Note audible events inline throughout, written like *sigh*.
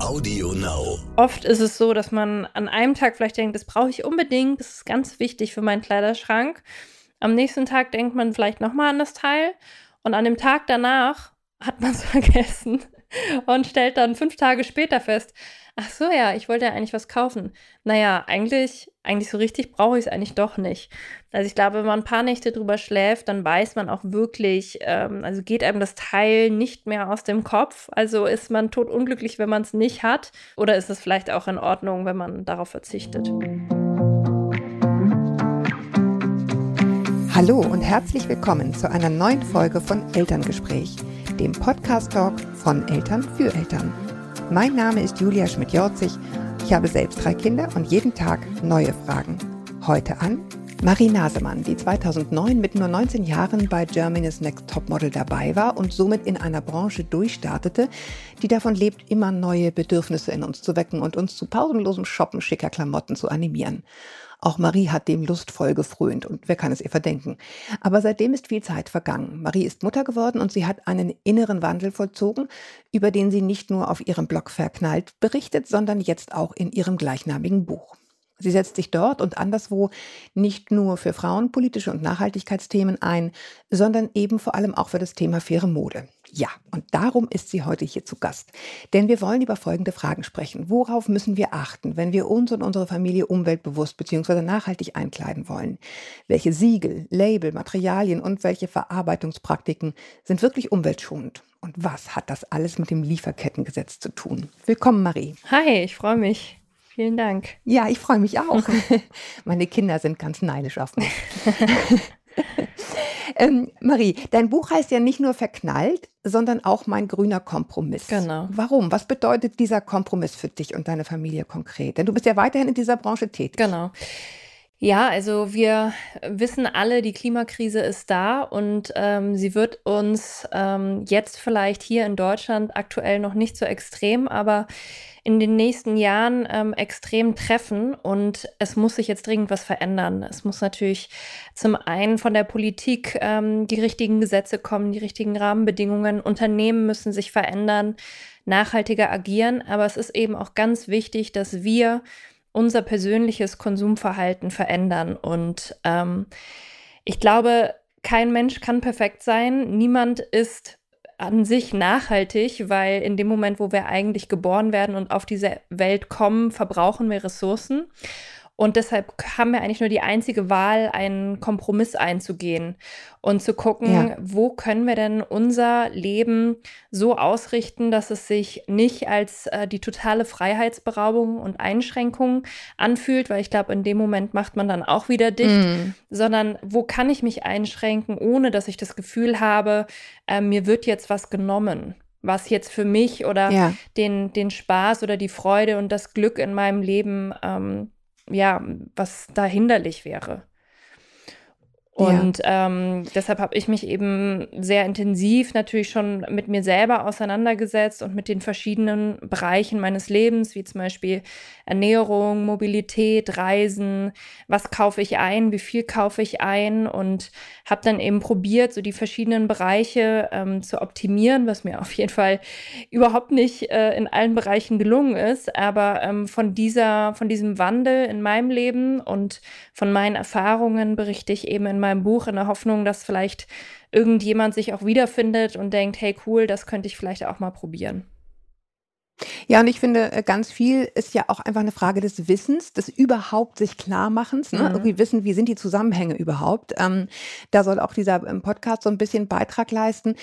Audio Now. Oft ist es so, dass man an einem Tag vielleicht denkt, das brauche ich unbedingt, das ist ganz wichtig für meinen Kleiderschrank. Am nächsten Tag denkt man vielleicht nochmal an das Teil und an dem Tag danach hat man es *laughs* vergessen und stellt dann fünf Tage später fest, ach so ja, ich wollte ja eigentlich was kaufen. Naja, eigentlich, eigentlich so richtig brauche ich es eigentlich doch nicht. Also ich glaube, wenn man ein paar Nächte drüber schläft, dann weiß man auch wirklich, ähm, also geht einem das Teil nicht mehr aus dem Kopf. Also ist man totunglücklich, wenn man es nicht hat. Oder ist es vielleicht auch in Ordnung, wenn man darauf verzichtet? Hallo und herzlich willkommen zu einer neuen Folge von Elterngespräch, dem Podcast-Talk von Eltern für Eltern. Mein Name ist Julia Schmidt-Jorzig. Ich habe selbst drei Kinder und jeden Tag neue Fragen. Heute an Marie Nasemann, die 2009 mit nur 19 Jahren bei Germany's Next Topmodel dabei war und somit in einer Branche durchstartete, die davon lebt, immer neue Bedürfnisse in uns zu wecken und uns zu pausenlosem Shoppen schicker Klamotten zu animieren. Auch Marie hat dem lustvoll gefrönt und wer kann es ihr verdenken. Aber seitdem ist viel Zeit vergangen. Marie ist Mutter geworden und sie hat einen inneren Wandel vollzogen, über den sie nicht nur auf ihrem Blog verknallt berichtet, sondern jetzt auch in ihrem gleichnamigen Buch. Sie setzt sich dort und anderswo nicht nur für frauenpolitische und Nachhaltigkeitsthemen ein, sondern eben vor allem auch für das Thema faire Mode. Ja, und darum ist sie heute hier zu Gast. Denn wir wollen über folgende Fragen sprechen. Worauf müssen wir achten, wenn wir uns und unsere Familie umweltbewusst bzw. nachhaltig einkleiden wollen? Welche Siegel, Label, Materialien und welche Verarbeitungspraktiken sind wirklich umweltschonend? Und was hat das alles mit dem Lieferkettengesetz zu tun? Willkommen, Marie. Hi, ich freue mich. Vielen Dank. Ja, ich freue mich auch. *laughs* *laughs* Meine Kinder sind ganz neidisch auf mich. *laughs* ähm, Marie, dein Buch heißt ja nicht nur verknallt, sondern auch mein grüner Kompromiss. Genau. Warum? Was bedeutet dieser Kompromiss für dich und deine Familie konkret? Denn du bist ja weiterhin in dieser Branche tätig. Genau. Ja, also wir wissen alle, die Klimakrise ist da und ähm, sie wird uns ähm, jetzt vielleicht hier in Deutschland aktuell noch nicht so extrem, aber in den nächsten Jahren ähm, extrem treffen und es muss sich jetzt dringend was verändern. Es muss natürlich zum einen von der Politik ähm, die richtigen Gesetze kommen, die richtigen Rahmenbedingungen. Unternehmen müssen sich verändern, nachhaltiger agieren, aber es ist eben auch ganz wichtig, dass wir unser persönliches Konsumverhalten verändern und ähm, ich glaube, kein Mensch kann perfekt sein. Niemand ist an sich nachhaltig, weil in dem Moment, wo wir eigentlich geboren werden und auf diese Welt kommen, verbrauchen wir Ressourcen. Und deshalb haben wir eigentlich nur die einzige Wahl, einen Kompromiss einzugehen und zu gucken, ja. wo können wir denn unser Leben so ausrichten, dass es sich nicht als äh, die totale Freiheitsberaubung und Einschränkung anfühlt, weil ich glaube, in dem Moment macht man dann auch wieder dicht, mm. sondern wo kann ich mich einschränken, ohne dass ich das Gefühl habe, äh, mir wird jetzt was genommen was jetzt für mich oder ja. den, den Spaß oder die Freude und das Glück in meinem Leben ähm, ja, was da hinderlich wäre. Und ja. ähm, deshalb habe ich mich eben sehr intensiv natürlich schon mit mir selber auseinandergesetzt und mit den verschiedenen Bereichen meines Lebens, wie zum Beispiel Ernährung, Mobilität, Reisen, was kaufe ich ein, wie viel kaufe ich ein? Und habe dann eben probiert, so die verschiedenen Bereiche ähm, zu optimieren, was mir auf jeden Fall überhaupt nicht äh, in allen Bereichen gelungen ist, aber ähm, von dieser, von diesem Wandel in meinem Leben und von meinen Erfahrungen berichte ich eben in meinem meinem Buch in der Hoffnung, dass vielleicht irgendjemand sich auch wiederfindet und denkt, hey cool, das könnte ich vielleicht auch mal probieren. Ja, und ich finde, äh, ganz viel ist ja auch einfach eine Frage des Wissens, des überhaupt sich Klarmachens, ne? Mhm. irgendwie wissen, wie sind die Zusammenhänge überhaupt. Ähm, da soll auch dieser ähm, Podcast so ein bisschen Beitrag leisten.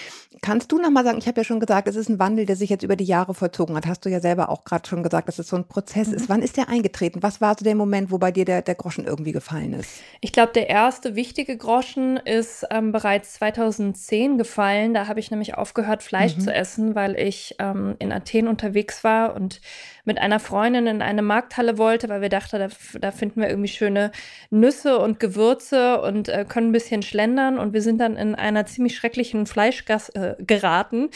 Kannst du nochmal sagen, ich habe ja schon gesagt, es ist ein Wandel, der sich jetzt über die Jahre vollzogen hat. Hast du ja selber auch gerade schon gesagt, dass es so ein Prozess mhm. ist. Wann ist der eingetreten? Was war so der Moment, wo bei dir der, der Groschen irgendwie gefallen ist? Ich glaube, der erste wichtige Groschen ist ähm, bereits 2010 gefallen. Da habe ich nämlich aufgehört, Fleisch mhm. zu essen, weil ich ähm, in Athen unterwegs unterwegs war und mit einer Freundin in eine Markthalle wollte, weil wir dachten, da, da finden wir irgendwie schöne Nüsse und Gewürze und äh, können ein bisschen schlendern. Und wir sind dann in einer ziemlich schrecklichen Fleischgasse äh, geraten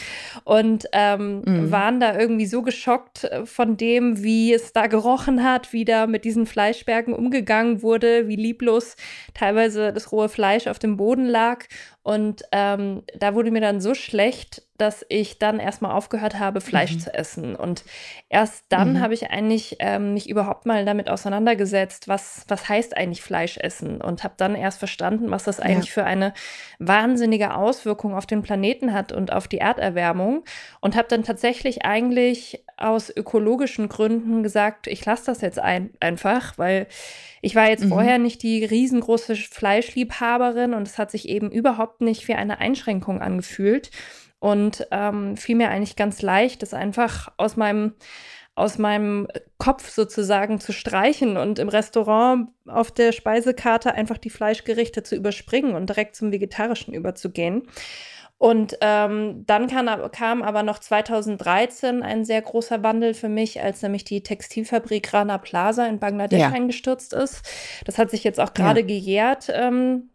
und ähm, mhm. waren da irgendwie so geschockt von dem, wie es da gerochen hat, wie da mit diesen Fleischbergen umgegangen wurde, wie lieblos teilweise das rohe Fleisch auf dem Boden lag. Und ähm, da wurde mir dann so schlecht, dass ich dann erstmal aufgehört habe, Fleisch mhm. zu essen. Und erst dann mhm. habe ich eigentlich ähm, mich überhaupt mal damit auseinandergesetzt, was, was heißt eigentlich Fleisch essen und habe dann erst verstanden, was das eigentlich ja. für eine wahnsinnige Auswirkung auf den Planeten hat und auf die Erderwärmung. Und habe dann tatsächlich eigentlich aus ökologischen Gründen gesagt, ich lasse das jetzt ein, einfach, weil ich war jetzt mhm. vorher nicht die riesengroße Fleischliebhaberin und es hat sich eben überhaupt nicht wie eine Einschränkung angefühlt und ähm, fiel mir eigentlich ganz leicht, das einfach aus meinem aus meinem Kopf sozusagen zu streichen und im Restaurant auf der Speisekarte einfach die Fleischgerichte zu überspringen und direkt zum Vegetarischen überzugehen. Und ähm, dann kam, kam, aber noch 2013 ein sehr großer Wandel für mich, als nämlich die Textilfabrik Rana Plaza in Bangladesch ja. eingestürzt ist. Das hat sich jetzt auch gerade ja. gejährt. Ähm,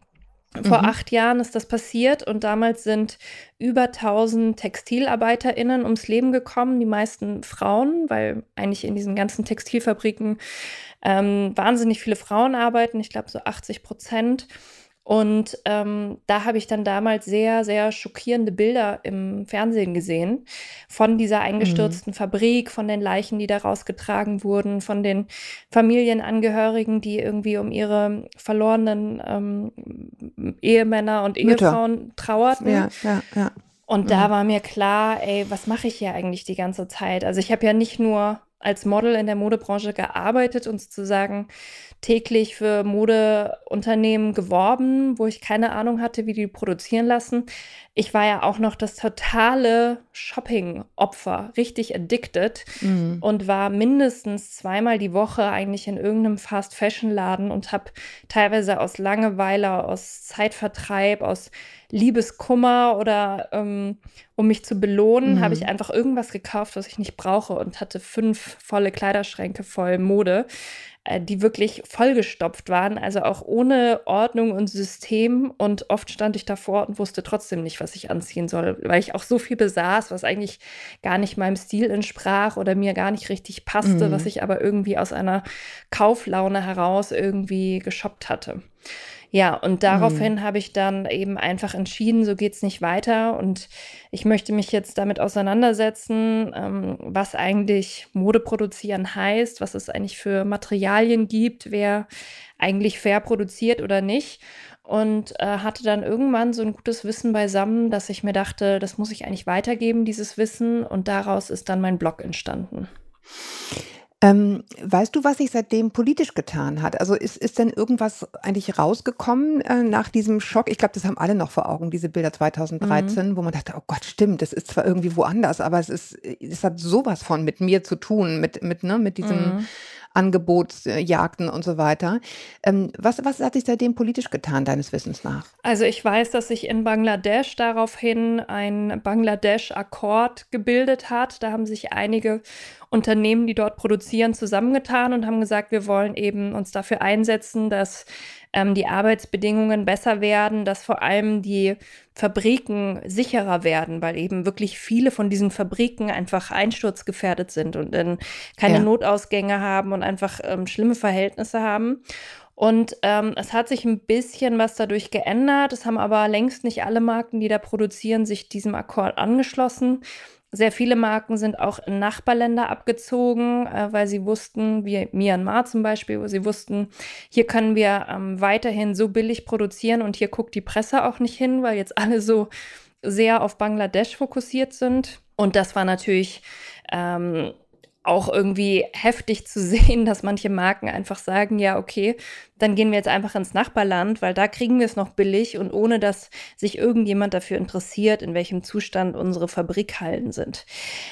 vor mhm. acht Jahren ist das passiert und damals sind über 1000 TextilarbeiterInnen ums Leben gekommen, die meisten Frauen, weil eigentlich in diesen ganzen Textilfabriken ähm, wahnsinnig viele Frauen arbeiten, ich glaube so 80 Prozent. Und ähm, da habe ich dann damals sehr, sehr schockierende Bilder im Fernsehen gesehen von dieser eingestürzten mhm. Fabrik, von den Leichen, die da rausgetragen wurden, von den Familienangehörigen, die irgendwie um ihre verlorenen ähm, Ehemänner und Ehefrauen Mütter. trauerten. Ja, ja, ja. Und mhm. da war mir klar, ey, was mache ich hier eigentlich die ganze Zeit? Also ich habe ja nicht nur als Model in der Modebranche gearbeitet und sozusagen täglich für Modeunternehmen geworben, wo ich keine Ahnung hatte, wie die produzieren lassen. Ich war ja auch noch das totale Shopping-Opfer, richtig addicted mhm. und war mindestens zweimal die Woche eigentlich in irgendeinem Fast-Fashion-Laden und habe teilweise aus Langeweile, aus Zeitvertreib, aus Liebeskummer oder ähm, um mich zu belohnen, mhm. habe ich einfach irgendwas gekauft, was ich nicht brauche und hatte fünf volle Kleiderschränke voll Mode. Äh, die wirklich vollgestopft waren, also auch ohne Ordnung und System. Und oft stand ich davor und wusste trotzdem nicht, was ich anziehen soll, weil ich auch so viel besaß, was eigentlich gar nicht meinem Stil entsprach oder mir gar nicht richtig passte, mhm. was ich aber irgendwie aus einer Kauflaune heraus irgendwie geshoppt hatte. Ja, und daraufhin mhm. habe ich dann eben einfach entschieden, so geht es nicht weiter. Und ich möchte mich jetzt damit auseinandersetzen, ähm, was eigentlich Mode produzieren heißt, was es eigentlich für Materialien gibt, wer eigentlich fair produziert oder nicht. Und äh, hatte dann irgendwann so ein gutes Wissen beisammen, dass ich mir dachte, das muss ich eigentlich weitergeben, dieses Wissen. Und daraus ist dann mein Blog entstanden. Ähm, weißt du, was sich seitdem politisch getan hat? Also ist, ist denn irgendwas eigentlich rausgekommen äh, nach diesem Schock? Ich glaube, das haben alle noch vor Augen, diese Bilder 2013, mhm. wo man dachte, oh Gott, stimmt, das ist zwar irgendwie woanders, aber es ist, es hat sowas von mit mir zu tun, mit, mit, ne, mit diesem mhm. Angebotsjagden und so weiter. Ähm, was, was hat sich seitdem politisch getan, deines Wissens nach? Also ich weiß, dass sich in Bangladesch daraufhin ein Bangladesch-Akkord gebildet hat. Da haben sich einige Unternehmen, die dort produzieren, zusammengetan und haben gesagt, wir wollen eben uns dafür einsetzen, dass ähm, die Arbeitsbedingungen besser werden, dass vor allem die Fabriken sicherer werden, weil eben wirklich viele von diesen Fabriken einfach einsturzgefährdet sind und dann keine ja. Notausgänge haben und einfach ähm, schlimme Verhältnisse haben. Und ähm, es hat sich ein bisschen was dadurch geändert. Es haben aber längst nicht alle Marken, die da produzieren, sich diesem Akkord angeschlossen. Sehr viele Marken sind auch in Nachbarländer abgezogen, äh, weil sie wussten, wie Myanmar zum Beispiel, wo sie wussten, hier können wir ähm, weiterhin so billig produzieren und hier guckt die Presse auch nicht hin, weil jetzt alle so sehr auf Bangladesch fokussiert sind. Und das war natürlich ähm, auch irgendwie heftig zu *laughs* sehen, dass manche Marken einfach sagen, ja, okay, dann gehen wir jetzt einfach ins Nachbarland, weil da kriegen wir es noch billig und ohne dass sich irgendjemand dafür interessiert, in welchem Zustand unsere Fabrikhallen sind.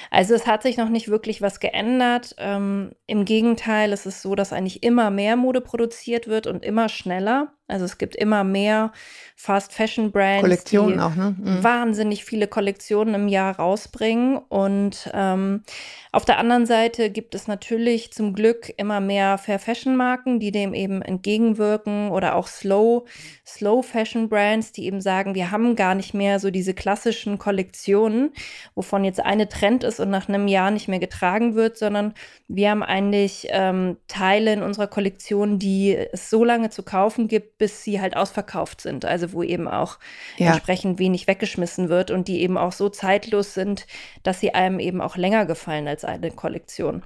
Also es hat sich noch nicht wirklich was geändert. Ähm, Im Gegenteil, es ist so, dass eigentlich immer mehr Mode produziert wird und immer schneller. Also es gibt immer mehr Fast Fashion Brands, Kollektionen die auch, ne? Mhm. wahnsinnig viele Kollektionen im Jahr rausbringen. Und ähm, auf der anderen Seite gibt es natürlich zum Glück immer mehr Fair Fashion Marken, die dem eben entgegenwirken oder auch Slow, Slow Fashion Brands, die eben sagen, wir haben gar nicht mehr so diese klassischen Kollektionen, wovon jetzt eine Trend ist und nach einem Jahr nicht mehr getragen wird, sondern wir haben eigentlich ähm, Teile in unserer Kollektion, die es so lange zu kaufen gibt, gibt, bis sie halt ausverkauft sind. Also wo eben auch ja. entsprechend wenig weggeschmissen wird und die eben auch so zeitlos sind, dass sie einem eben auch länger gefallen als eine Kollektion.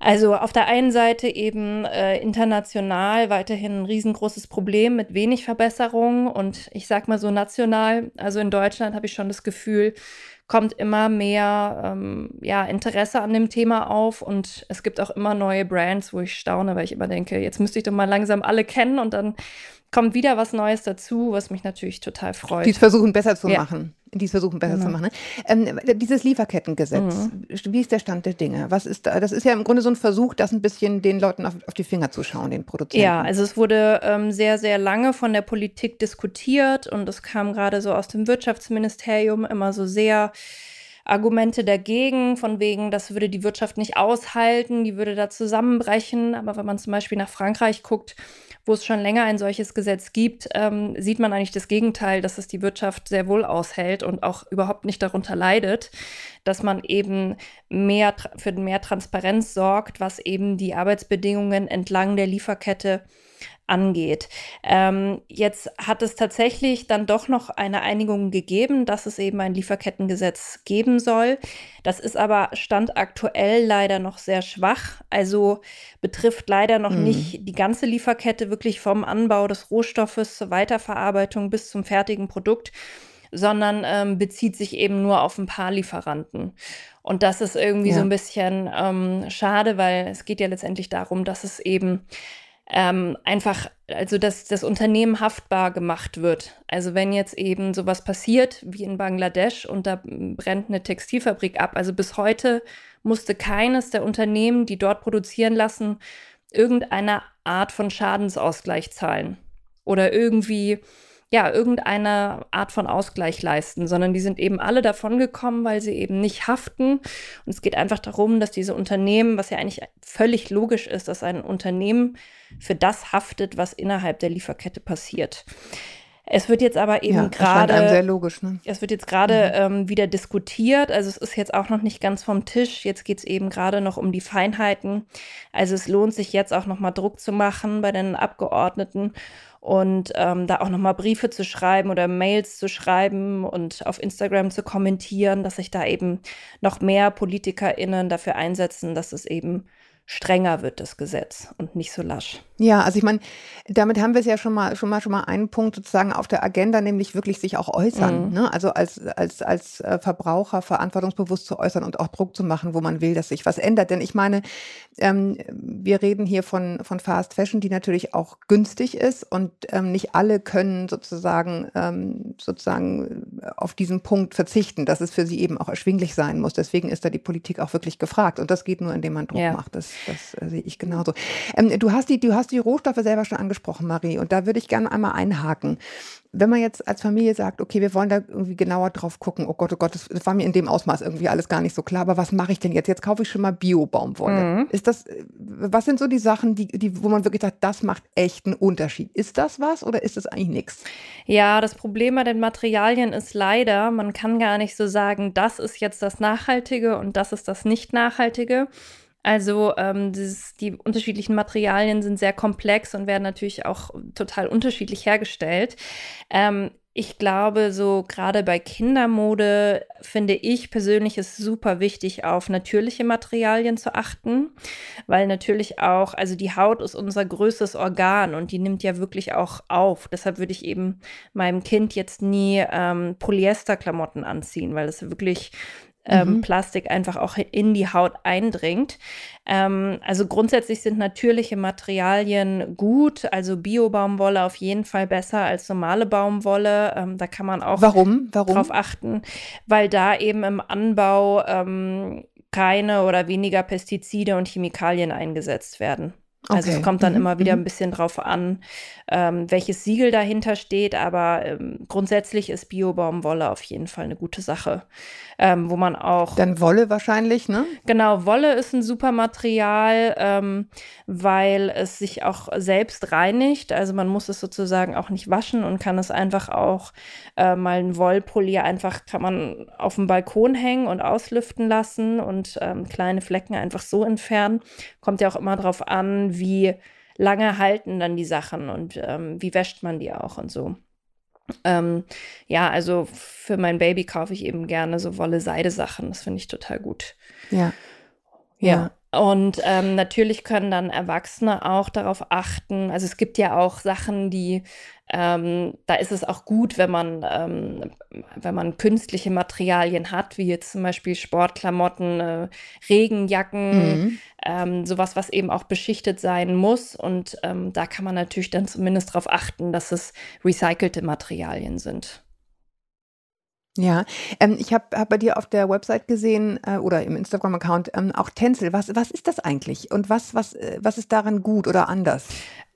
Also auf der einen Seite eben äh, international weiterhin ein riesengroßes Problem mit wenig Verbesserung und ich sag mal so national, also in Deutschland habe ich schon das Gefühl, kommt immer mehr ähm, ja, Interesse an dem Thema auf und es gibt auch immer neue Brands, wo ich staune, weil ich immer denke, jetzt müsste ich doch mal langsam alle kennen und dann kommt wieder was Neues dazu, was mich natürlich total freut. Die es versuchen besser zu ja. machen. Die es versuchen besser genau. zu machen. Ne? Ähm, dieses Lieferkettengesetz, mhm. wie ist der Stand der Dinge? Was ist da? Das ist ja im Grunde so ein Versuch, das ein bisschen den Leuten auf, auf die Finger zu schauen, den Produzenten. Ja, also es wurde ähm, sehr, sehr lange von der Politik diskutiert und es kam gerade so aus dem Wirtschaftsministerium immer so sehr Argumente dagegen, von wegen, das würde die Wirtschaft nicht aushalten, die würde da zusammenbrechen. Aber wenn man zum Beispiel nach Frankreich guckt, wo es schon länger ein solches Gesetz gibt, ähm, sieht man eigentlich das Gegenteil, dass es die Wirtschaft sehr wohl aushält und auch überhaupt nicht darunter leidet, dass man eben mehr für mehr Transparenz sorgt, was eben die Arbeitsbedingungen entlang der Lieferkette angeht. Ähm, jetzt hat es tatsächlich dann doch noch eine Einigung gegeben, dass es eben ein Lieferkettengesetz geben soll. Das ist aber Stand aktuell leider noch sehr schwach. Also betrifft leider noch mhm. nicht die ganze Lieferkette wirklich vom Anbau des Rohstoffes zur Weiterverarbeitung bis zum fertigen Produkt sondern ähm, bezieht sich eben nur auf ein paar Lieferanten. Und das ist irgendwie ja. so ein bisschen ähm, schade, weil es geht ja letztendlich darum, dass es eben ähm, einfach, also dass das Unternehmen haftbar gemacht wird. Also wenn jetzt eben sowas passiert wie in Bangladesch und da brennt eine Textilfabrik ab, also bis heute musste keines der Unternehmen, die dort produzieren lassen, irgendeine Art von Schadensausgleich zahlen oder irgendwie ja, irgendeine Art von Ausgleich leisten, sondern die sind eben alle davon gekommen, weil sie eben nicht haften. Und es geht einfach darum, dass diese Unternehmen, was ja eigentlich völlig logisch ist, dass ein Unternehmen für das haftet, was innerhalb der Lieferkette passiert. Es wird jetzt aber eben ja, gerade. sehr logisch, ne? Es wird jetzt gerade mhm. ähm, wieder diskutiert. Also es ist jetzt auch noch nicht ganz vom Tisch. Jetzt geht es eben gerade noch um die Feinheiten. Also es lohnt sich jetzt auch nochmal Druck zu machen bei den Abgeordneten und ähm, da auch nochmal Briefe zu schreiben oder Mails zu schreiben und auf Instagram zu kommentieren, dass sich da eben noch mehr PolitikerInnen dafür einsetzen, dass es eben strenger wird, das Gesetz und nicht so lasch. Ja, also ich meine, damit haben wir es ja schon mal, schon mal, schon mal einen Punkt sozusagen auf der Agenda, nämlich wirklich sich auch äußern. Mhm. Ne? Also als, als, als äh, Verbraucher verantwortungsbewusst zu äußern und auch Druck zu machen, wo man will, dass sich was ändert. Denn ich meine, ähm, wir reden hier von, von Fast Fashion, die natürlich auch günstig ist und ähm, nicht alle können sozusagen, ähm, sozusagen auf diesen Punkt verzichten, dass es für sie eben auch erschwinglich sein muss. Deswegen ist da die Politik auch wirklich gefragt. Und das geht nur, indem man Druck ja. macht. Das, das äh, sehe ich genauso. Ähm, du hast die, du hast die Rohstoffe selber schon angesprochen, Marie, und da würde ich gerne einmal einhaken. Wenn man jetzt als Familie sagt, okay, wir wollen da irgendwie genauer drauf gucken, oh Gott, oh Gott, das war mir in dem Ausmaß irgendwie alles gar nicht so klar, aber was mache ich denn jetzt? Jetzt kaufe ich schon mal Bio-Baumwolle. Mhm. Ist das, was sind so die Sachen, die, die, wo man wirklich sagt, das macht echt einen Unterschied? Ist das was oder ist das eigentlich nichts? Ja, das Problem bei den Materialien ist leider, man kann gar nicht so sagen, das ist jetzt das Nachhaltige und das ist das Nicht-Nachhaltige also ähm, dieses, die unterschiedlichen Materialien sind sehr komplex und werden natürlich auch total unterschiedlich hergestellt. Ähm, ich glaube, so gerade bei Kindermode finde ich persönlich es super wichtig, auf natürliche Materialien zu achten, weil natürlich auch, also die Haut ist unser größtes Organ und die nimmt ja wirklich auch auf. Deshalb würde ich eben meinem Kind jetzt nie ähm, Polyesterklamotten anziehen, weil es wirklich ähm, mhm. Plastik einfach auch in die Haut eindringt. Ähm, also grundsätzlich sind natürliche Materialien gut, also Bio-Baumwolle auf jeden Fall besser als normale Baumwolle. Ähm, da kann man auch Warum? Warum? drauf achten, weil da eben im Anbau ähm, keine oder weniger Pestizide und Chemikalien eingesetzt werden. Also okay. es kommt dann mhm. immer wieder mhm. ein bisschen drauf an, ähm, welches Siegel dahinter steht, aber ähm, grundsätzlich ist Bio-Baumwolle auf jeden Fall eine gute Sache, ähm, wo man auch. Dann Wolle wahrscheinlich, ne? Genau, Wolle ist ein super Material, ähm, weil es sich auch selbst reinigt. Also man muss es sozusagen auch nicht waschen und kann es einfach auch äh, mal ein Wollpulli einfach kann man auf dem Balkon hängen und auslüften lassen und ähm, kleine Flecken einfach so entfernen. Kommt ja auch immer drauf an, wie lange halten dann die Sachen und ähm, wie wäscht man die auch und so. Ähm, ja, also für mein Baby kaufe ich eben gerne so Wolle-Seide-Sachen. Das finde ich total gut. Ja. Ja. ja. Und ähm, natürlich können dann Erwachsene auch darauf achten. Also es gibt ja auch Sachen, die ähm, da ist es auch gut, wenn man, ähm, wenn man künstliche Materialien hat, wie jetzt zum Beispiel Sportklamotten, äh, Regenjacken, mhm. ähm, sowas, was eben auch beschichtet sein muss. Und ähm, da kann man natürlich dann zumindest darauf achten, dass es recycelte Materialien sind. Ja, ähm, ich habe hab bei dir auf der Website gesehen äh, oder im Instagram-Account ähm, auch Tencel. Was, was ist das eigentlich und was, was, äh, was ist daran gut oder anders?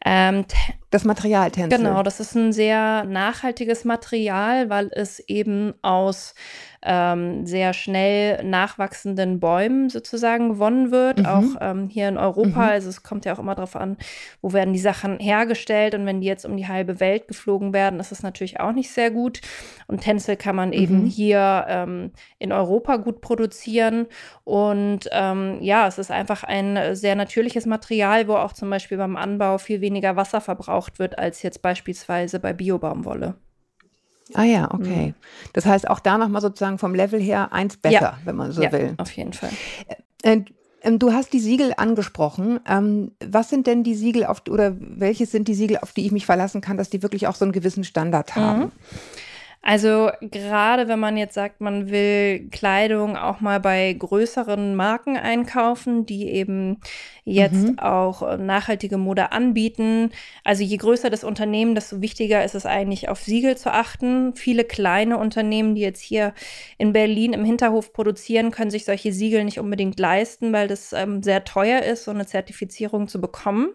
Ähm, das Material Tencel. Genau, das ist ein sehr nachhaltiges Material, weil es eben aus ähm, sehr schnell nachwachsenden Bäumen sozusagen gewonnen wird, mhm. auch ähm, hier in Europa. Mhm. Also es kommt ja auch immer darauf an, wo werden die Sachen hergestellt und wenn die jetzt um die halbe Welt geflogen werden, ist das natürlich auch nicht sehr gut. Und Tencel kann man mhm. eben hier ähm, in Europa gut produzieren und ähm, ja, es ist einfach ein sehr natürliches Material, wo auch zum Beispiel beim Anbau viel weniger Wasser verbraucht wird als jetzt beispielsweise bei Biobaumwolle. Ah ja, okay. Mhm. Das heißt auch da nochmal sozusagen vom Level her eins besser, ja. wenn man so ja, will. Auf jeden Fall. Äh, äh, du hast die Siegel angesprochen. Ähm, was sind denn die Siegel auf oder welche sind die Siegel, auf die ich mich verlassen kann, dass die wirklich auch so einen gewissen Standard haben? Mhm. Also gerade wenn man jetzt sagt, man will Kleidung auch mal bei größeren Marken einkaufen, die eben jetzt mhm. auch äh, nachhaltige Mode anbieten. Also je größer das Unternehmen, desto wichtiger ist es eigentlich, auf Siegel zu achten. Viele kleine Unternehmen, die jetzt hier in Berlin im Hinterhof produzieren, können sich solche Siegel nicht unbedingt leisten, weil das ähm, sehr teuer ist, so eine Zertifizierung zu bekommen.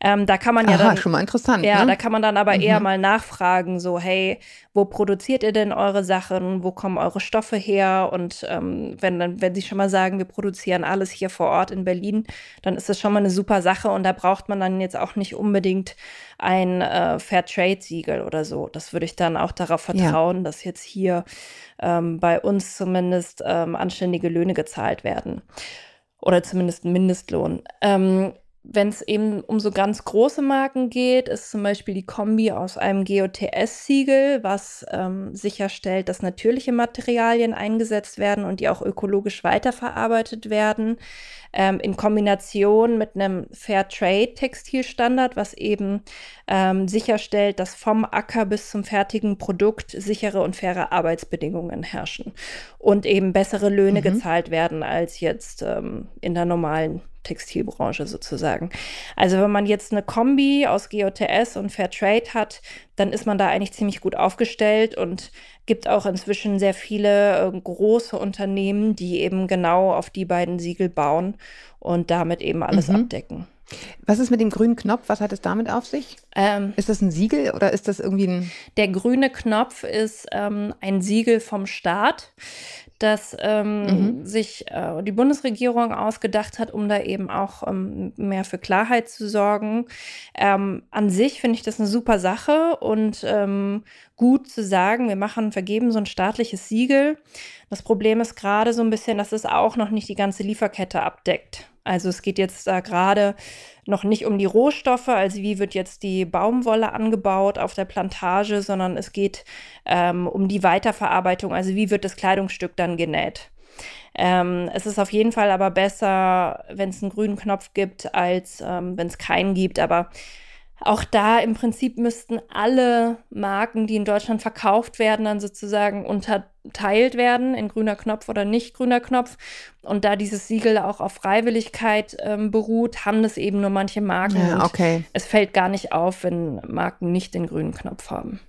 Ähm, da kann man ja Aha, dann schon mal interessant. Ja, ne? da kann man dann aber mhm. eher mal nachfragen, so hey, wo produziert ihr denn eure Sachen? Wo kommen eure Stoffe her? Und ähm, wenn dann, wenn sie schon mal sagen, wir produzieren alles hier vor Ort in Berlin, dann ist das schon mal eine super Sache und da braucht man dann jetzt auch nicht unbedingt ein äh, Fairtrade-Siegel oder so. Das würde ich dann auch darauf vertrauen, ja. dass jetzt hier ähm, bei uns zumindest ähm, anständige Löhne gezahlt werden. Oder zumindest ein Mindestlohn. Ähm, wenn es eben um so ganz große Marken geht, ist zum Beispiel die Kombi aus einem GOTS-Siegel, was ähm, sicherstellt, dass natürliche Materialien eingesetzt werden und die auch ökologisch weiterverarbeitet werden, ähm, in Kombination mit einem Fairtrade-Textilstandard, was eben ähm, sicherstellt, dass vom Acker bis zum fertigen Produkt sichere und faire Arbeitsbedingungen herrschen und eben bessere Löhne mhm. gezahlt werden als jetzt ähm, in der normalen Textilbranche sozusagen. Also wenn man jetzt eine Kombi aus GOTS und Fairtrade hat, dann ist man da eigentlich ziemlich gut aufgestellt und gibt auch inzwischen sehr viele äh, große Unternehmen, die eben genau auf die beiden Siegel bauen und damit eben alles mhm. abdecken. Was ist mit dem grünen Knopf? Was hat es damit auf sich? Ähm, ist das ein Siegel oder ist das irgendwie ein. Der grüne Knopf ist ähm, ein Siegel vom Staat das ähm, mhm. sich äh, die Bundesregierung ausgedacht hat, um da eben auch ähm, mehr für Klarheit zu sorgen. Ähm, an sich finde ich das eine super Sache und ähm, gut zu sagen, wir machen, vergeben so ein staatliches Siegel. Das Problem ist gerade so ein bisschen, dass es auch noch nicht die ganze Lieferkette abdeckt. Also es geht jetzt da gerade noch nicht um die Rohstoffe, also wie wird jetzt die Baumwolle angebaut auf der Plantage, sondern es geht ähm, um die Weiterverarbeitung, also wie wird das Kleidungsstück dann genäht. Ähm, es ist auf jeden Fall aber besser, wenn es einen grünen Knopf gibt, als ähm, wenn es keinen gibt. Aber auch da im Prinzip müssten alle Marken, die in Deutschland verkauft werden, dann sozusagen unterteilt werden in grüner Knopf oder nicht grüner Knopf. Und da dieses Siegel auch auf Freiwilligkeit ähm, beruht, haben das eben nur manche Marken. Ja, okay. es fällt gar nicht auf, wenn Marken nicht den grünen Knopf haben.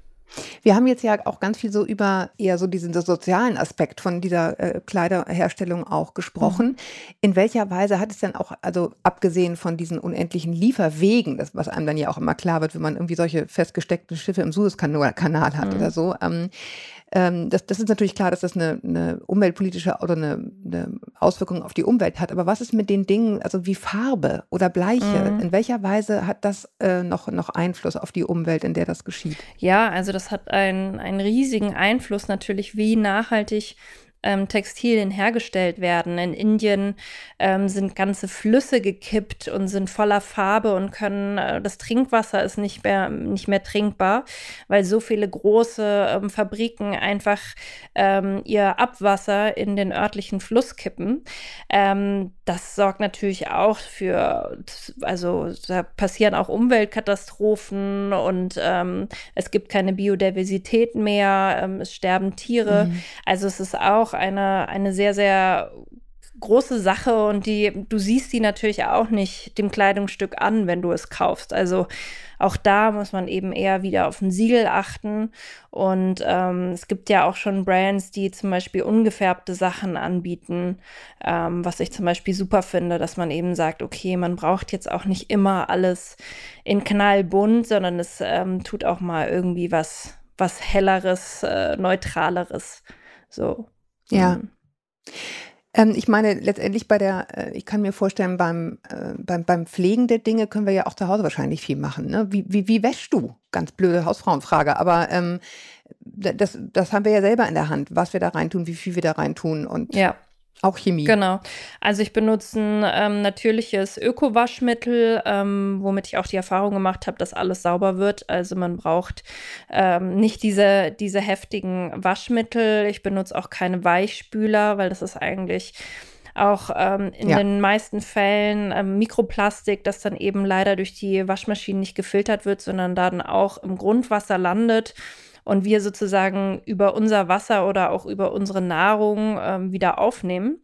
Wir haben jetzt ja auch ganz viel so über eher so diesen sozialen Aspekt von dieser äh, Kleiderherstellung auch gesprochen. Mhm. In welcher Weise hat es denn auch, also abgesehen von diesen unendlichen Lieferwegen, das, was einem dann ja auch immer klar wird, wenn man irgendwie solche festgesteckten Schiffe im Suezkanal hat mhm. oder so, ähm, ähm, das, das ist natürlich klar, dass das eine, eine umweltpolitische oder eine, eine, Auswirkung auf die Umwelt hat. Aber was ist mit den Dingen, also wie Farbe oder Bleiche? Mhm. In welcher Weise hat das äh, noch, noch Einfluss auf die Umwelt, in der das geschieht? Ja, also das hat einen, einen riesigen Einfluss natürlich, wie nachhaltig ähm, Textilien hergestellt werden. In Indien ähm, sind ganze Flüsse gekippt und sind voller Farbe und können, äh, das Trinkwasser ist nicht mehr, nicht mehr trinkbar, weil so viele große ähm, Fabriken einfach ähm, ihr Abwasser in den örtlichen Fluss kippen. Ähm, das sorgt natürlich auch für, also da passieren auch Umweltkatastrophen und ähm, es gibt keine Biodiversität mehr, es sterben Tiere. Mhm. Also es ist auch auch eine, eine sehr, sehr große Sache und die, du siehst die natürlich auch nicht dem Kleidungsstück an, wenn du es kaufst. Also auch da muss man eben eher wieder auf ein Siegel achten. Und ähm, es gibt ja auch schon Brands, die zum Beispiel ungefärbte Sachen anbieten, ähm, was ich zum Beispiel super finde, dass man eben sagt, okay, man braucht jetzt auch nicht immer alles in knallbunt, sondern es ähm, tut auch mal irgendwie was, was helleres, äh, neutraleres. So. Ja. Mhm. Ähm, ich meine, letztendlich bei der, äh, ich kann mir vorstellen, beim, äh, beim, beim Pflegen der Dinge können wir ja auch zu Hause wahrscheinlich viel machen. Ne? Wie, wie, wie wäschst du? Ganz blöde Hausfrauenfrage, aber ähm, das, das haben wir ja selber in der Hand, was wir da reintun, wie viel wir da reintun und ja. Auch Chemie. Genau. Also ich benutze ein ähm, natürliches Öko-Waschmittel, ähm, womit ich auch die Erfahrung gemacht habe, dass alles sauber wird. Also man braucht ähm, nicht diese, diese heftigen Waschmittel. Ich benutze auch keine Weichspüler, weil das ist eigentlich auch ähm, in ja. den meisten Fällen ähm, Mikroplastik, das dann eben leider durch die Waschmaschinen nicht gefiltert wird, sondern dann auch im Grundwasser landet und wir sozusagen über unser Wasser oder auch über unsere Nahrung ähm, wieder aufnehmen.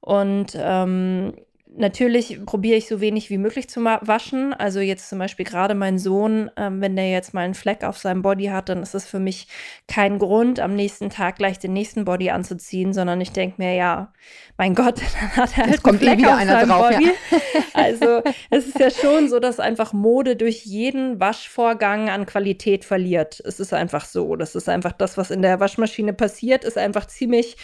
Und ähm, Natürlich probiere ich so wenig wie möglich zu waschen. Also jetzt zum Beispiel gerade mein Sohn, ähm, wenn der jetzt mal einen Fleck auf seinem Body hat, dann ist es für mich kein Grund, am nächsten Tag gleich den nächsten Body anzuziehen, sondern ich denke mir, ja, mein Gott, *laughs* dann hat er halt kommt einen Fleck eh wieder auf einer drauf, Body. Ja. *laughs* Also es ist ja schon so, dass einfach Mode durch jeden Waschvorgang an Qualität verliert. Es ist einfach so. Das ist einfach das, was in der Waschmaschine passiert, ist einfach ziemlich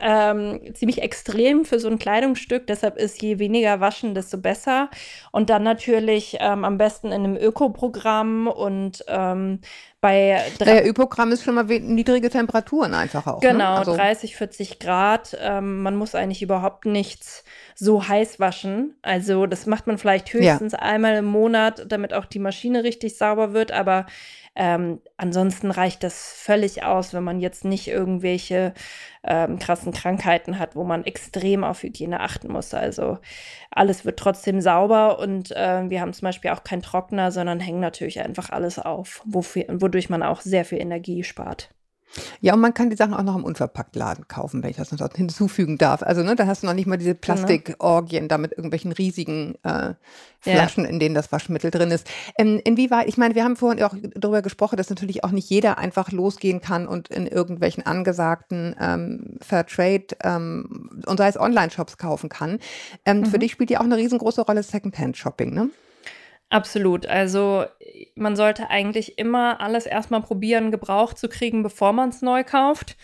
ähm, ziemlich extrem für so ein Kleidungsstück. Deshalb ist je weniger waschen, desto besser. Und dann natürlich ähm, am besten in einem Ökoprogramm und ähm, bei naja, Ökoprogramm ist schon mal niedrige Temperaturen einfach auch. Ne? Genau, ne? also 30, 40 Grad. Ähm, man muss eigentlich überhaupt nichts so heiß waschen. Also das macht man vielleicht höchstens ja. einmal im Monat, damit auch die Maschine richtig sauber wird. Aber ähm, ansonsten reicht das völlig aus, wenn man jetzt nicht irgendwelche ähm, krassen Krankheiten hat, wo man extrem auf Hygiene achten muss. Also alles wird trotzdem sauber und äh, wir haben zum Beispiel auch keinen Trockner, sondern hängen natürlich einfach alles auf, wofür, wodurch man auch sehr viel Energie spart. Ja, und man kann die Sachen auch noch im Unverpacktladen kaufen, wenn ich das noch hinzufügen darf. Also, ne, da hast du noch nicht mal diese genau. Plastikorgien da mit irgendwelchen riesigen äh, Flaschen, ja. in denen das Waschmittel drin ist. Ähm, inwieweit, ich meine, wir haben vorhin auch darüber gesprochen, dass natürlich auch nicht jeder einfach losgehen kann und in irgendwelchen angesagten ähm, Fairtrade ähm, und sei es Online-Shops kaufen kann. Ähm, mhm. Für dich spielt ja auch eine riesengroße Rolle Secondhand-Shopping, ne? Absolut. Also man sollte eigentlich immer alles erstmal probieren, gebraucht zu kriegen, bevor man es neu kauft.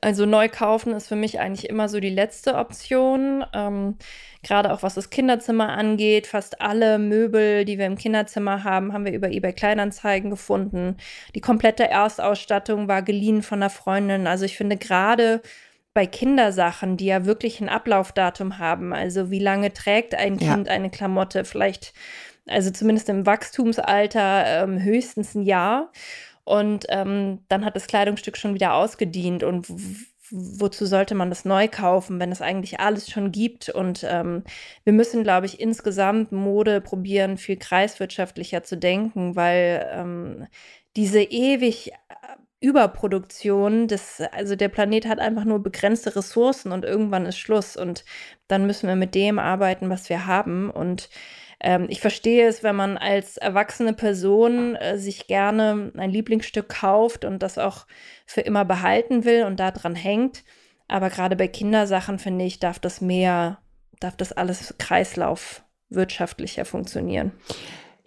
Also neu kaufen ist für mich eigentlich immer so die letzte Option. Ähm, Gerade auch was das Kinderzimmer angeht. Fast alle Möbel, die wir im Kinderzimmer haben, haben wir über eBay Kleinanzeigen gefunden. Die komplette Erstausstattung war geliehen von einer Freundin. Also ich finde gerade bei Kindersachen, die ja wirklich ein Ablaufdatum haben, also wie lange trägt ein Kind ja. eine Klamotte, vielleicht, also zumindest im Wachstumsalter ähm, höchstens ein Jahr. Und ähm, dann hat das Kleidungsstück schon wieder ausgedient. Und wozu sollte man das neu kaufen, wenn es eigentlich alles schon gibt? Und ähm, wir müssen, glaube ich, insgesamt Mode probieren, viel kreiswirtschaftlicher zu denken, weil ähm, diese ewig Überproduktion. Das, also der Planet hat einfach nur begrenzte Ressourcen und irgendwann ist Schluss. Und dann müssen wir mit dem arbeiten, was wir haben. Und ähm, ich verstehe es, wenn man als erwachsene Person äh, sich gerne ein Lieblingsstück kauft und das auch für immer behalten will und daran hängt. Aber gerade bei Kindersachen, finde ich, darf das mehr, darf das alles kreislaufwirtschaftlicher funktionieren.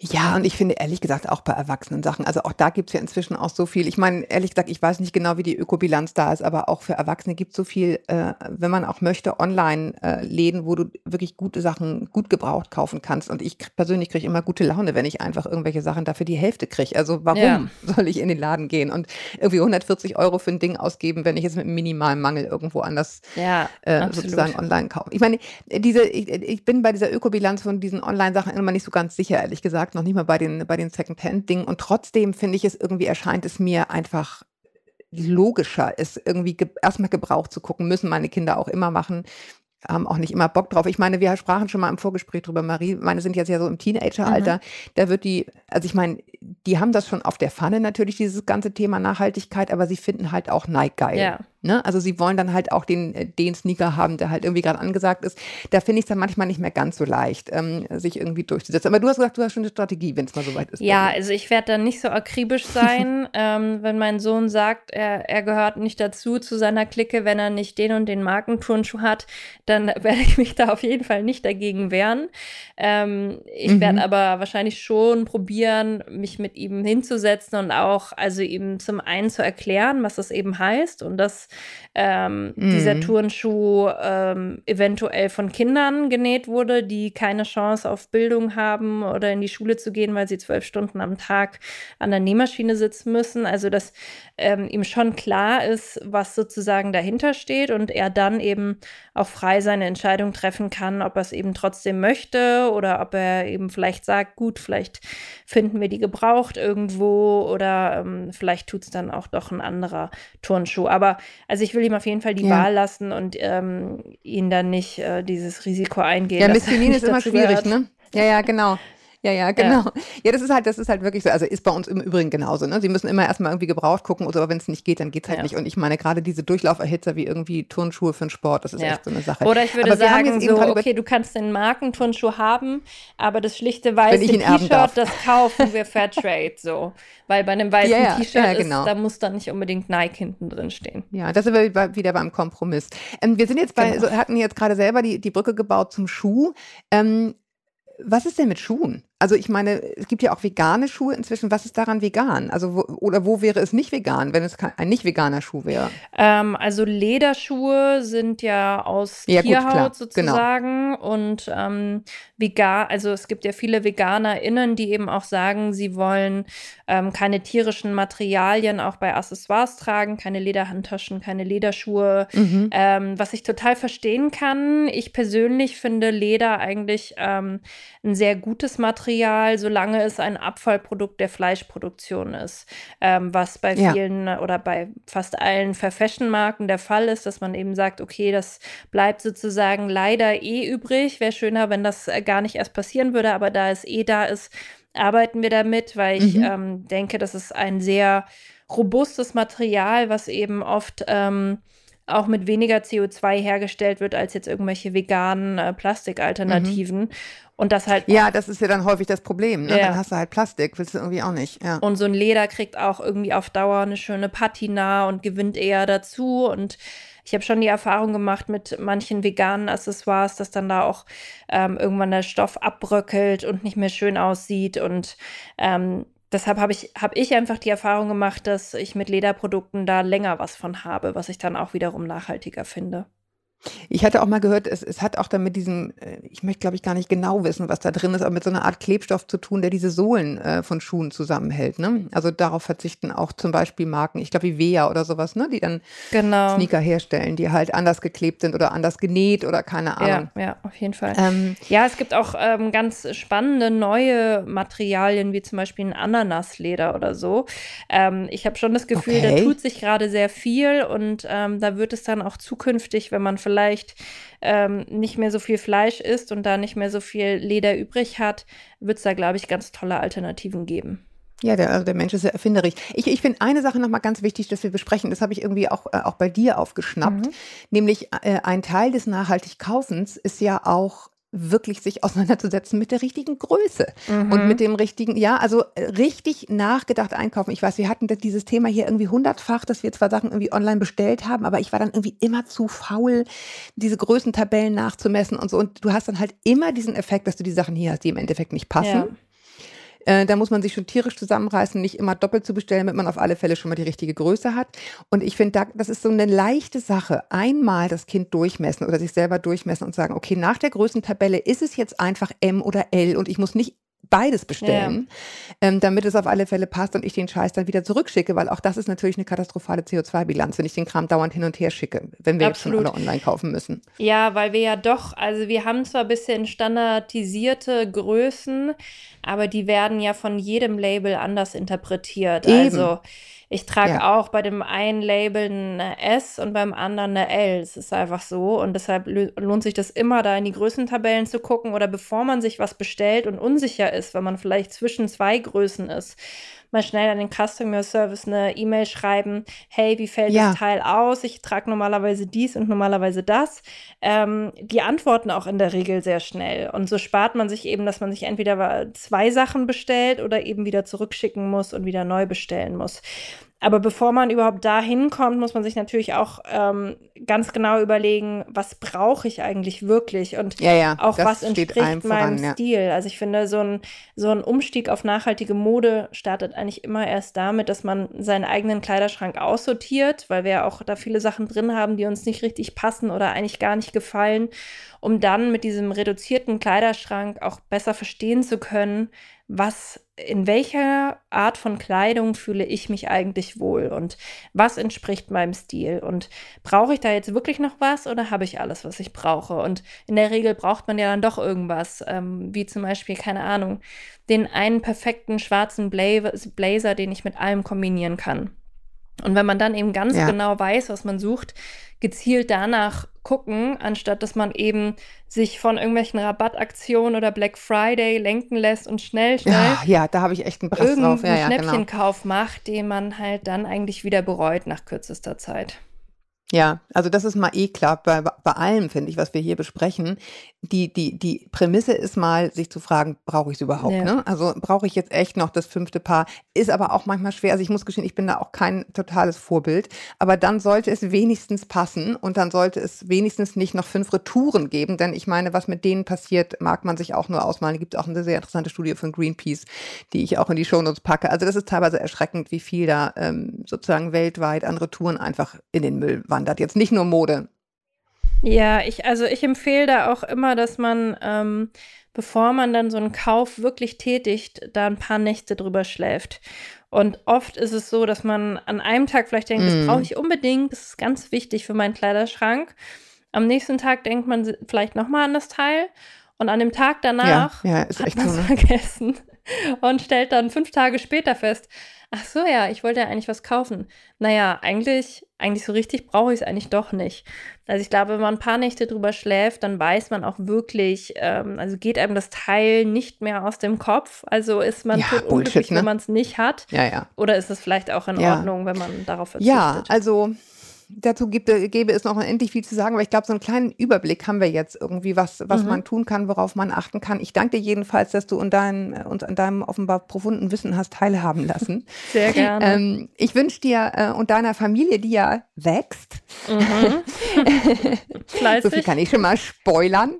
Ja, und ich finde ehrlich gesagt auch bei erwachsenen Sachen, also auch da gibt's ja inzwischen auch so viel. Ich meine, ehrlich gesagt, ich weiß nicht genau, wie die Ökobilanz da ist, aber auch für Erwachsene gibt's so viel, äh, wenn man auch möchte, Online-Läden, wo du wirklich gute Sachen gut gebraucht kaufen kannst. Und ich persönlich kriege immer gute Laune, wenn ich einfach irgendwelche Sachen dafür die Hälfte kriege. Also warum ja. *laughs* soll ich in den Laden gehen und irgendwie 140 Euro für ein Ding ausgeben, wenn ich es mit einem minimalen Mangel irgendwo anders ja, äh, sozusagen online kaufe? Ich meine, diese, ich, ich bin bei dieser Ökobilanz von diesen Online-Sachen immer nicht so ganz sicher, ehrlich gesagt gesagt, noch nicht mal bei den, bei den Second-Hand-Dingen. Und trotzdem finde ich es irgendwie, erscheint es mir einfach logischer, es irgendwie ge erstmal Gebrauch zu gucken, müssen meine Kinder auch immer machen haben auch nicht immer Bock drauf. Ich meine, wir sprachen schon mal im Vorgespräch drüber, Marie, meine sind jetzt ja so im Teenageralter. Mhm. Da wird die, also ich meine, die haben das schon auf der Pfanne natürlich, dieses ganze Thema Nachhaltigkeit, aber sie finden halt auch Nike geil. Ja. Ne? Also sie wollen dann halt auch den, äh, den Sneaker haben, der halt irgendwie gerade angesagt ist. Da finde ich es dann manchmal nicht mehr ganz so leicht, ähm, sich irgendwie durchzusetzen. Aber du hast gesagt, du hast schon eine Strategie, wenn es mal so weit ist. Ja, also ich werde dann nicht so akribisch sein, *laughs* ähm, wenn mein Sohn sagt, er, er gehört nicht dazu, zu seiner Clique, wenn er nicht den und den Markenturnschuh hat, dann *laughs* werde ich mich da auf jeden Fall nicht dagegen wehren. Ähm, ich mhm. werde aber wahrscheinlich schon probieren, mich mit ihm hinzusetzen und auch, also ihm zum einen zu erklären, was das eben heißt und dass ähm, mhm. dieser Turnschuh ähm, eventuell von Kindern genäht wurde, die keine Chance auf Bildung haben oder in die Schule zu gehen, weil sie zwölf Stunden am Tag an der Nähmaschine sitzen müssen. Also dass ähm, ihm schon klar ist, was sozusagen dahinter steht und er dann eben auch frei seine Entscheidung treffen kann, ob er es eben trotzdem möchte oder ob er eben vielleicht sagt, gut, vielleicht finden wir die gebraucht irgendwo oder ähm, vielleicht tut es dann auch doch ein anderer Turnschuh. Aber also ich will ihm auf jeden Fall die ja. Wahl lassen und ähm, ihn dann nicht äh, dieses Risiko eingehen. Ja, Missionin ist immer schwierig, gehört. ne? Ja, ja, genau. Ja, ja, genau. Ja. ja. das ist halt, das ist halt wirklich so. Also ist bei uns im Übrigen genauso. Ne? Sie müssen immer erstmal irgendwie gebraucht gucken, oder aber wenn es nicht geht, dann geht es halt ja. nicht. Und ich meine, gerade diese Durchlauferhitzer wie irgendwie Turnschuhe für den Sport, das ist ja. echt so eine Sache. Oder ich würde aber sagen, so, okay, du kannst den Markenturnschuh haben, aber das schlichte weiße T-Shirt, das kaufen wir Fairtrade so. Weil bei einem weißen ja, T-Shirt genau. da muss dann nicht unbedingt Nike hinten drin stehen. Ja, das sind wir wieder beim Kompromiss. Ähm, wir sind jetzt bei, genau. so, hatten jetzt gerade selber die, die Brücke gebaut zum Schuh. Ähm, was ist denn mit Schuhen? Also ich meine, es gibt ja auch vegane Schuhe inzwischen. Was ist daran vegan? Also wo, oder wo wäre es nicht vegan, wenn es ein nicht veganer Schuh wäre? Ähm, also Lederschuhe sind ja aus ja, Tierhaut gut, genau. sozusagen genau. und ähm, vegan. Also es gibt ja viele VeganerInnen, die eben auch sagen, sie wollen ähm, keine tierischen Materialien auch bei Accessoires tragen, keine Lederhandtaschen, keine Lederschuhe. Mhm. Ähm, was ich total verstehen kann. Ich persönlich finde Leder eigentlich ähm, ein sehr gutes Material Material, solange es ein Abfallprodukt der Fleischproduktion ist. Ähm, was bei vielen ja. oder bei fast allen Fair-Fashion-Marken der Fall ist, dass man eben sagt, okay, das bleibt sozusagen leider eh übrig. Wäre schöner, wenn das äh, gar nicht erst passieren würde, aber da es eh da ist, arbeiten wir damit, weil ich mhm. ähm, denke, das ist ein sehr robustes Material, was eben oft ähm, auch mit weniger CO2 hergestellt wird als jetzt irgendwelche veganen äh, Plastikalternativen. Mhm. Und das halt. Ja, das ist ja dann häufig das Problem. Ne? Ja. Dann hast du halt Plastik, willst du irgendwie auch nicht. Ja. Und so ein Leder kriegt auch irgendwie auf Dauer eine schöne Patina und gewinnt eher dazu. Und ich habe schon die Erfahrung gemacht mit manchen veganen Accessoires, dass dann da auch ähm, irgendwann der Stoff abbröckelt und nicht mehr schön aussieht. Und ähm, deshalb habe ich, hab ich einfach die Erfahrung gemacht, dass ich mit Lederprodukten da länger was von habe, was ich dann auch wiederum nachhaltiger finde. Ich hatte auch mal gehört, es, es hat auch dann mit diesem, äh, ich möchte glaube ich gar nicht genau wissen, was da drin ist, aber mit so einer Art Klebstoff zu tun, der diese Sohlen äh, von Schuhen zusammenhält. Ne? Also darauf verzichten auch zum Beispiel Marken, ich glaube wie Vea oder sowas, ne? die dann genau. Sneaker herstellen, die halt anders geklebt sind oder anders genäht oder keine Ahnung. Ja, ja auf jeden Fall. Ähm, ja, es gibt auch ähm, ganz spannende neue Materialien, wie zum Beispiel ein Ananasleder oder so. Ähm, ich habe schon das Gefühl, okay. da tut sich gerade sehr viel und ähm, da wird es dann auch zukünftig, wenn man vielleicht ähm, nicht mehr so viel Fleisch isst und da nicht mehr so viel Leder übrig hat, wird es da, glaube ich, ganz tolle Alternativen geben. Ja, der, also der Mensch ist sehr erfinderisch. Ich, ich finde eine Sache nochmal ganz wichtig, dass wir besprechen, das habe ich irgendwie auch, äh, auch bei dir aufgeschnappt, mhm. nämlich äh, ein Teil des nachhaltig Kaufens ist ja auch wirklich sich auseinanderzusetzen mit der richtigen Größe mhm. und mit dem richtigen, ja, also äh, richtig nachgedacht einkaufen. Ich weiß, wir hatten dieses Thema hier irgendwie hundertfach, dass wir zwar Sachen irgendwie online bestellt haben, aber ich war dann irgendwie immer zu faul, diese Größentabellen nachzumessen und so. Und du hast dann halt immer diesen Effekt, dass du die Sachen hier hast, die im Endeffekt nicht passen. Ja. Äh, da muss man sich schon tierisch zusammenreißen, nicht immer doppelt zu bestellen, damit man auf alle Fälle schon mal die richtige Größe hat. Und ich finde, da, das ist so eine leichte Sache. Einmal das Kind durchmessen oder sich selber durchmessen und sagen, okay, nach der Größentabelle ist es jetzt einfach M oder L und ich muss nicht beides bestellen, ja. ähm, damit es auf alle Fälle passt und ich den Scheiß dann wieder zurückschicke, weil auch das ist natürlich eine katastrophale CO2-Bilanz, wenn ich den Kram dauernd hin und her schicke, wenn wir Absolut. jetzt schon alle online kaufen müssen. Ja, weil wir ja doch, also wir haben zwar ein bisschen standardisierte Größen, aber die werden ja von jedem Label anders interpretiert. Eben. Also ich trage ja. auch bei dem einen Label eine S und beim anderen eine L. Es ist einfach so. Und deshalb lohnt sich das immer, da in die Größentabellen zu gucken oder bevor man sich was bestellt und unsicher ist, wenn man vielleicht zwischen zwei Größen ist mal schnell an den Customer Service eine E-Mail schreiben, hey, wie fällt ja. das Teil aus? Ich trage normalerweise dies und normalerweise das. Ähm, die antworten auch in der Regel sehr schnell. Und so spart man sich eben, dass man sich entweder zwei Sachen bestellt oder eben wieder zurückschicken muss und wieder neu bestellen muss. Aber bevor man überhaupt dahin kommt, muss man sich natürlich auch ähm, ganz genau überlegen, was brauche ich eigentlich wirklich und ja, ja, auch was entspricht meinem voran, ja. Stil. Also ich finde, so ein, so ein Umstieg auf nachhaltige Mode startet eigentlich immer erst damit, dass man seinen eigenen Kleiderschrank aussortiert, weil wir ja auch da viele Sachen drin haben, die uns nicht richtig passen oder eigentlich gar nicht gefallen, um dann mit diesem reduzierten Kleiderschrank auch besser verstehen zu können, was, in welcher Art von Kleidung fühle ich mich eigentlich wohl und was entspricht meinem Stil und brauche ich da jetzt wirklich noch was oder habe ich alles, was ich brauche? Und in der Regel braucht man ja dann doch irgendwas, ähm, wie zum Beispiel, keine Ahnung, den einen perfekten schwarzen Blazer, den ich mit allem kombinieren kann. Und wenn man dann eben ganz ja. genau weiß, was man sucht, gezielt danach gucken, anstatt dass man eben sich von irgendwelchen Rabattaktionen oder Black Friday lenken lässt und schnell, schnell ja, ja da habe ich echt einen Preis drauf. Ja, ja, genau. Schnäppchenkauf genau. macht, den man halt dann eigentlich wieder bereut nach kürzester Zeit. Ja, also das ist mal eh klar bei, bei allem, finde ich, was wir hier besprechen. Die, die, die Prämisse ist mal, sich zu fragen, brauche ich es überhaupt? Ja. Ne? Also brauche ich jetzt echt noch das fünfte Paar? Ist aber auch manchmal schwer. Also ich muss gestehen, ich bin da auch kein totales Vorbild. Aber dann sollte es wenigstens passen und dann sollte es wenigstens nicht noch fünf Retouren geben. Denn ich meine, was mit denen passiert, mag man sich auch nur ausmalen. Es gibt auch eine sehr interessante Studie von Greenpeace, die ich auch in die Shownotes packe. Also das ist teilweise erschreckend, wie viel da ähm, sozusagen weltweit an Retouren einfach in den Müll wandert wandert. Jetzt nicht nur Mode. Ja, ich, also ich empfehle da auch immer, dass man, ähm, bevor man dann so einen Kauf wirklich tätigt, da ein paar Nächte drüber schläft. Und oft ist es so, dass man an einem Tag vielleicht denkt, mm. das brauche ich unbedingt, das ist ganz wichtig für meinen Kleiderschrank. Am nächsten Tag denkt man vielleicht nochmal an das Teil. Und an dem Tag danach ja, ja, hat man es so, ne? *laughs* vergessen und stellt dann fünf Tage später fest, ach so, ja, ich wollte ja eigentlich was kaufen. Naja, eigentlich, eigentlich so richtig brauche ich es eigentlich doch nicht. Also ich glaube, wenn man ein paar Nächte drüber schläft, dann weiß man auch wirklich, ähm, also geht einem das Teil nicht mehr aus dem Kopf. Also ist man ja, unglücklich, ne? wenn man es nicht hat. Ja, ja. Oder ist es vielleicht auch in. Ordnung, wenn man darauf verzichtet? Ja, also dazu gibt, gäbe es noch unendlich viel zu sagen, aber ich glaube, so einen kleinen Überblick haben wir jetzt irgendwie, was, was mhm. man tun kann, worauf man achten kann. Ich danke dir jedenfalls, dass du und dein, uns an deinem offenbar profunden Wissen hast teilhaben lassen. *laughs* Sehr gerne. Ähm, ich wünsche dir äh, und deiner Familie, die ja wächst, mhm. *laughs* *laughs* so viel kann ich schon mal spoilern,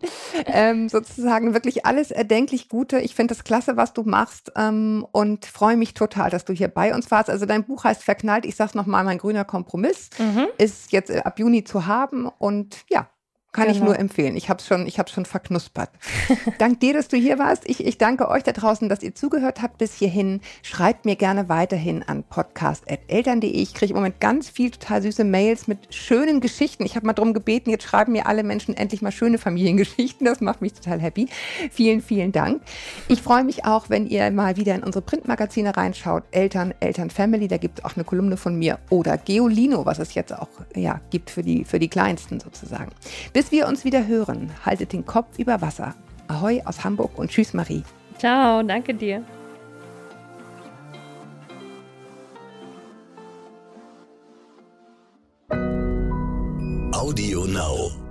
ähm, sozusagen wirklich alles erdenklich Gute. Ich finde es klasse, was du machst ähm, und freue mich total, dass du hier bei uns warst. Also dein Buch heißt Verknallt, ich sag's nochmal, mein grüner Kompromiss. Mhm ist jetzt ab Juni zu haben und ja, kann genau. ich nur empfehlen. Ich habe es schon, ich hab's schon verknuspert. *laughs* Dank dir, dass du hier warst. Ich, ich danke euch da draußen, dass ihr zugehört habt bis hierhin. Schreibt mir gerne weiterhin an podcast.eltern.de. Ich kriege im Moment ganz viel total süße Mails mit schönen Geschichten. Ich habe mal darum gebeten, jetzt schreiben mir alle Menschen endlich mal schöne Familiengeschichten. Das macht mich total happy. Vielen, vielen Dank. Ich freue mich auch, wenn ihr mal wieder in unsere Printmagazine reinschaut. Eltern, Eltern Family, da gibt es auch eine Kolumne von mir. Oder Geolino, was es jetzt auch ja, gibt für die, für die Kleinsten sozusagen. Bis bis wir uns wieder hören, haltet den Kopf über Wasser. Ahoi aus Hamburg und tschüss Marie. Ciao, danke dir. Audio Now.